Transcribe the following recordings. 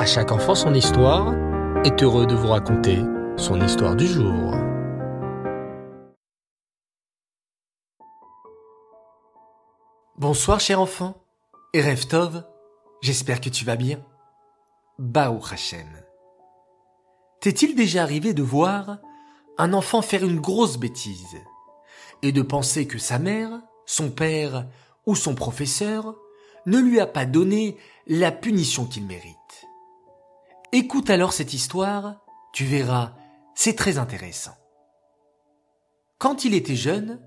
À chaque enfant son histoire est heureux de vous raconter son histoire du jour. Bonsoir cher enfant, et j'espère que tu vas bien. Baou Hashem. T'est-il déjà arrivé de voir un enfant faire une grosse bêtise et de penser que sa mère, son père ou son professeur ne lui a pas donné la punition qu'il mérite? Écoute alors cette histoire, tu verras, c'est très intéressant. Quand il était jeune,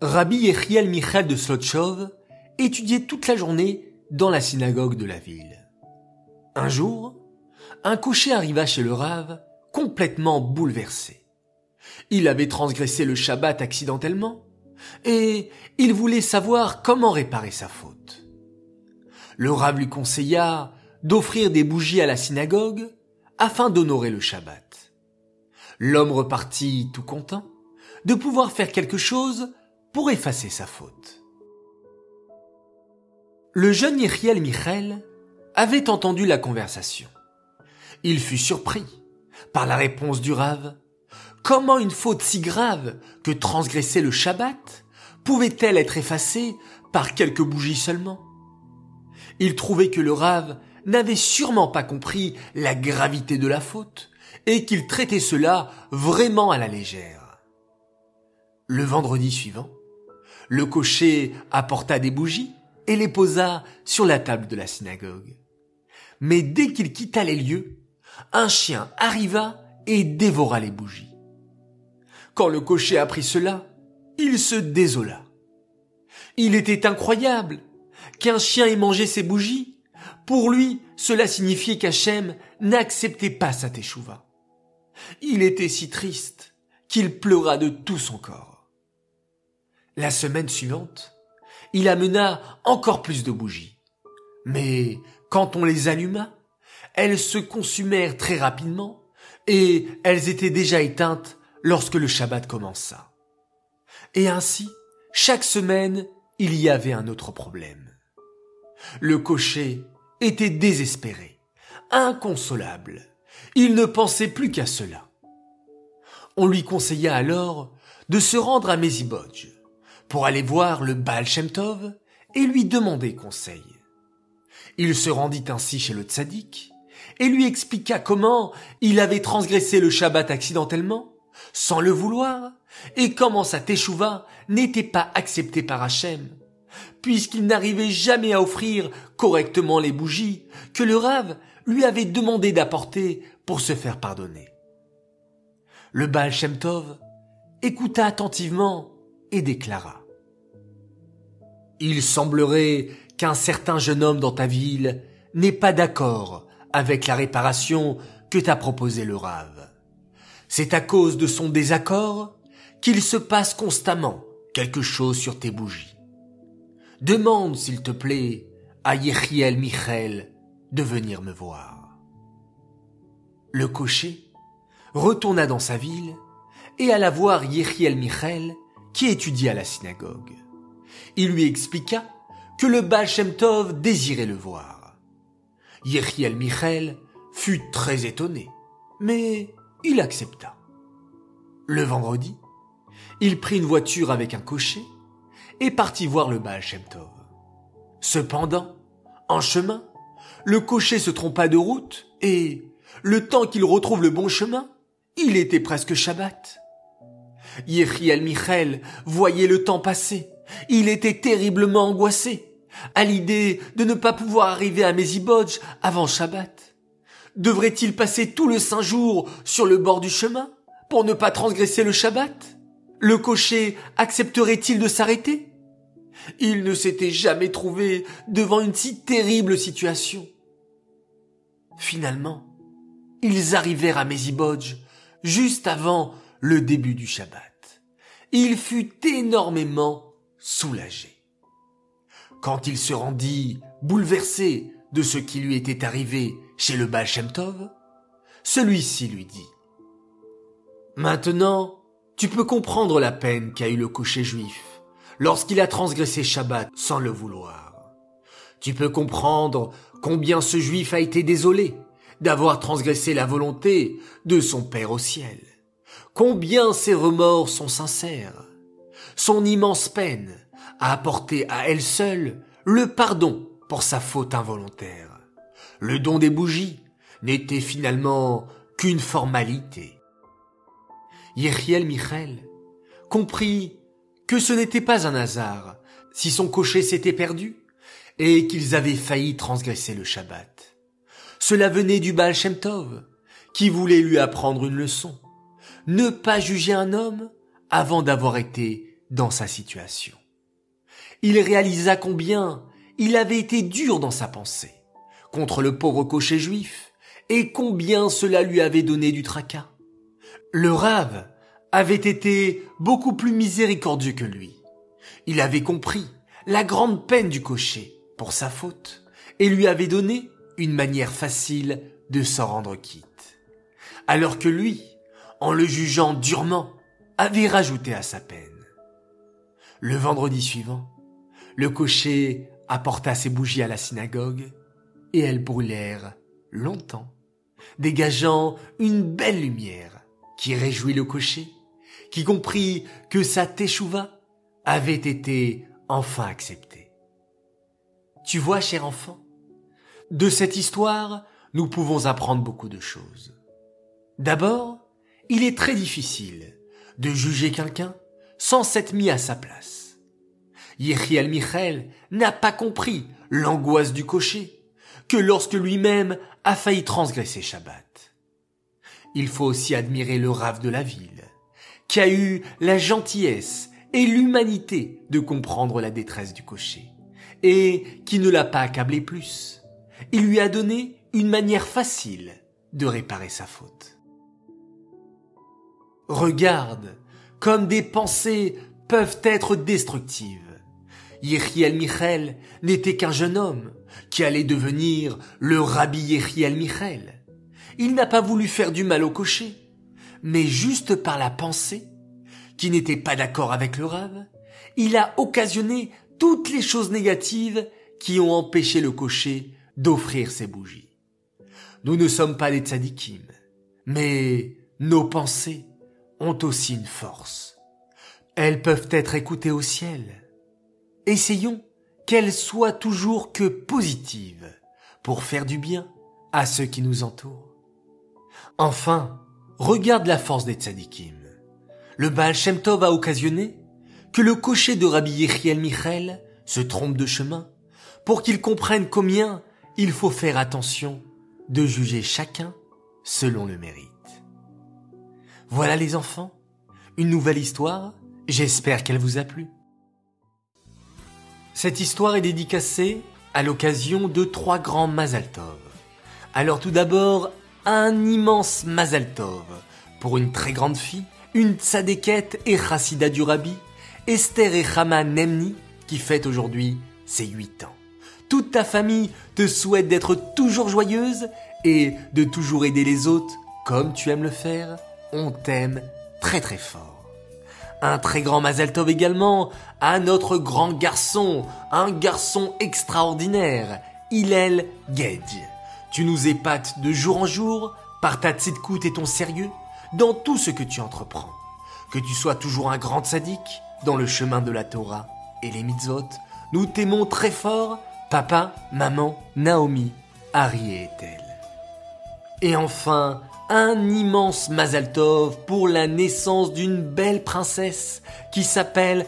Rabbi Yechiel Michal de Slotchov étudiait toute la journée dans la synagogue de la ville. Un jour, un cocher arriva chez le Rav complètement bouleversé. Il avait transgressé le Shabbat accidentellement et il voulait savoir comment réparer sa faute. Le Rav lui conseilla d'offrir des bougies à la synagogue afin d'honorer le Shabbat. L'homme repartit tout content de pouvoir faire quelque chose pour effacer sa faute. Le jeune Yechiel Michel avait entendu la conversation. Il fut surpris par la réponse du Rave. Comment une faute si grave que transgresser le Shabbat pouvait-elle être effacée par quelques bougies seulement? Il trouvait que le Rave n'avait sûrement pas compris la gravité de la faute et qu'il traitait cela vraiment à la légère. Le vendredi suivant, le cocher apporta des bougies et les posa sur la table de la synagogue mais dès qu'il quitta les lieux, un chien arriva et dévora les bougies. Quand le cocher apprit cela, il se désola. Il était incroyable qu'un chien ait mangé ses bougies. Pour lui, cela signifiait qu'Hachem n'acceptait pas sa teshuva. Il était si triste qu'il pleura de tout son corps. La semaine suivante, il amena encore plus de bougies. Mais quand on les alluma, elles se consumèrent très rapidement et elles étaient déjà éteintes lorsque le Shabbat commença. Et ainsi, chaque semaine, il y avait un autre problème. Le cocher était désespéré, inconsolable. Il ne pensait plus qu'à cela. On lui conseilla alors de se rendre à Mezibodj pour aller voir le Baal Shem Tov et lui demander conseil. Il se rendit ainsi chez le tzaddik et lui expliqua comment il avait transgressé le Shabbat accidentellement, sans le vouloir, et comment sa teshuva n'était pas acceptée par Hachem, puisqu'il n'arrivait jamais à offrir correctement les bougies que le Rav lui avait demandé d'apporter pour se faire pardonner. Le Baal Shem écouta attentivement et déclara. Il semblerait qu'un certain jeune homme dans ta ville n'est pas d'accord avec la réparation que t'a proposé le Rave. C'est à cause de son désaccord qu'il se passe constamment quelque chose sur tes bougies. Demande, s'il te plaît, à Yechiel Michel de venir me voir. Le cocher retourna dans sa ville et alla voir Yechiel Michel qui étudiait à la synagogue. Il lui expliqua que le Baal Tov désirait le voir. Yechiel Michel fut très étonné, mais il accepta. Le vendredi, il prit une voiture avec un cocher et partit voir le Baal. Cependant, en chemin, le cocher se trompa de route et, le temps qu'il retrouve le bon chemin, il était presque Shabbat. Yechiel Michel voyait le temps passer. Il était terriblement angoissé à l'idée de ne pas pouvoir arriver à Mezibodj avant Shabbat Devrait-il passer tout le saint jour sur le bord du chemin pour ne pas transgresser le Shabbat? Le cocher accepterait-il de s'arrêter? Il ne s'était jamais trouvé devant une si terrible situation. Finalement, ils arrivèrent à Mezibodj juste avant le début du Shabbat. Il fut énormément soulagé. Quand il se rendit bouleversé de ce qui lui était arrivé chez le Baal celui-ci lui dit Maintenant, tu peux comprendre la peine qu'a eu le cocher juif lorsqu'il a transgressé Shabbat sans le vouloir. Tu peux comprendre combien ce juif a été désolé d'avoir transgressé la volonté de son Père au ciel. Combien ses remords sont sincères. Son immense peine a apporté à elle seule le pardon pour sa faute involontaire. Le don des bougies n'était finalement qu'une formalité. Yechiel Michel comprit que ce n'était pas un hasard si son cocher s'était perdu et qu'ils avaient failli transgresser le Shabbat. Cela venait du Baal Shem Tov, qui voulait lui apprendre une leçon. Ne pas juger un homme avant d'avoir été dans sa situation. Il réalisa combien il avait été dur dans sa pensée contre le pauvre cocher juif et combien cela lui avait donné du tracas. Le rave avait été beaucoup plus miséricordieux que lui. Il avait compris la grande peine du cocher pour sa faute et lui avait donné une manière facile de s'en rendre quitte. Alors que lui, en le jugeant durement, avait rajouté à sa peine. Le vendredi suivant, le cocher apporta ses bougies à la synagogue et elles brûlèrent longtemps, dégageant une belle lumière qui réjouit le cocher, qui comprit que sa teshuva avait été enfin acceptée. Tu vois, cher enfant, de cette histoire, nous pouvons apprendre beaucoup de choses. D'abord, il est très difficile de juger quelqu'un sans s'être mis à sa place. Yechiel Michel n'a pas compris l'angoisse du cocher que lorsque lui-même a failli transgresser Shabbat. Il faut aussi admirer le rave de la ville, qui a eu la gentillesse et l'humanité de comprendre la détresse du cocher, et qui ne l'a pas accablé plus. Il lui a donné une manière facile de réparer sa faute. Regarde comme des pensées peuvent être destructives. Yechiel Michel n'était qu'un jeune homme qui allait devenir le rabbi Yechiel Michel. Il n'a pas voulu faire du mal au cocher, mais juste par la pensée, qui n'était pas d'accord avec le rave, il a occasionné toutes les choses négatives qui ont empêché le cocher d'offrir ses bougies. Nous ne sommes pas des tzadikim, mais nos pensées ont aussi une force. Elles peuvent être écoutées au ciel. Essayons qu'elles soient toujours que positives pour faire du bien à ceux qui nous entourent. Enfin, regarde la force des tzadikim. Le Baal Shem Tov a occasionné que le cocher de Rabbi Yechiel Michel se trompe de chemin pour qu'il comprenne combien il faut faire attention de juger chacun selon le mérite. Voilà les enfants, une nouvelle histoire, j'espère qu'elle vous a plu. Cette histoire est dédicacée à l'occasion de trois grands Mazaltov. Alors tout d'abord, un immense Mazaltov pour une très grande fille, une tzadékette et chassida du rabbi, Esther et Chama Nemni, qui fête aujourd'hui ses huit ans. Toute ta famille te souhaite d'être toujours joyeuse et de toujours aider les autres comme tu aimes le faire. On t'aime très très fort. Un très grand Mazel Tov également à notre grand garçon, un garçon extraordinaire, Hillel Gedge. Tu nous épates de jour en jour par ta tzidkout et ton sérieux dans tout ce que tu entreprends. Que tu sois toujours un grand sadique dans le chemin de la Torah et les mitzvot, nous t'aimons très fort papa, maman, Naomi, Harry et Ethel. Et enfin, un immense Mazal Tov pour la naissance d'une belle princesse qui s'appelle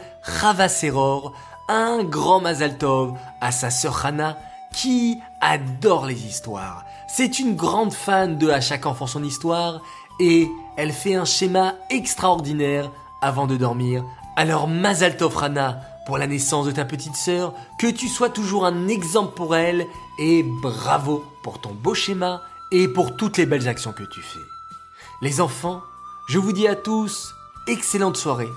Seror, un grand Mazal Tov à sa sœur Hana qui adore les histoires. C'est une grande fan de À chaque enfant son histoire et elle fait un schéma extraordinaire avant de dormir. Alors Mazal Tov pour la naissance de ta petite sœur, que tu sois toujours un exemple pour elle, et bravo pour ton beau schéma et pour toutes les belles actions que tu fais. Les enfants, je vous dis à tous, excellente soirée,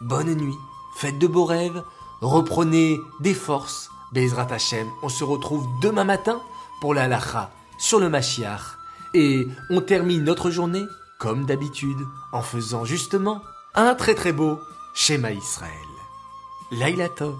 bonne nuit, faites de beaux rêves, reprenez des forces, Bezrat Hashem, on se retrouve demain matin pour la halacha sur le Mashiach, et on termine notre journée, comme d'habitude, en faisant justement un très très beau schéma Israël. Laila Tov.